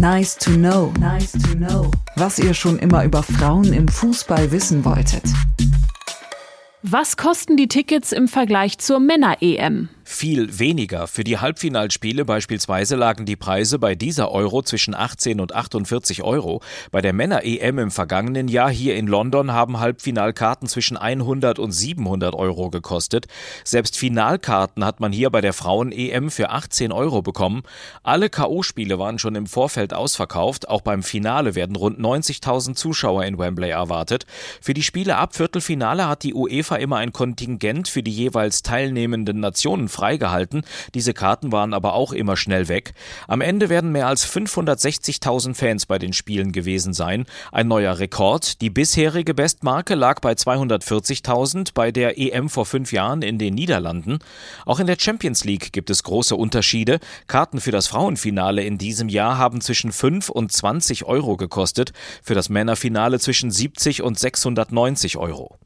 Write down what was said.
Nice to know. Nice to know. Was ihr schon immer über Frauen im Fußball wissen wolltet. Was kosten die Tickets im Vergleich zur Männer-EM? Viel weniger. Für die Halbfinalspiele beispielsweise lagen die Preise bei dieser Euro zwischen 18 und 48 Euro. Bei der Männer-EM im vergangenen Jahr hier in London haben Halbfinalkarten zwischen 100 und 700 Euro gekostet. Selbst Finalkarten hat man hier bei der Frauen-EM für 18 Euro bekommen. Alle K.O.-Spiele waren schon im Vorfeld ausverkauft. Auch beim Finale werden rund 90.000 Zuschauer in Wembley erwartet. Für die Spiele ab Viertelfinale hat die UEFA immer ein Kontingent für die jeweils teilnehmenden Nationen freigehalten. Diese Karten waren aber auch immer schnell weg. Am Ende werden mehr als 560.000 Fans bei den Spielen gewesen sein. Ein neuer Rekord. Die bisherige Bestmarke lag bei 240.000 bei der EM vor fünf Jahren in den Niederlanden. Auch in der Champions League gibt es große Unterschiede. Karten für das Frauenfinale in diesem Jahr haben zwischen 5 und 20 Euro gekostet, für das Männerfinale zwischen 70 und 690 Euro.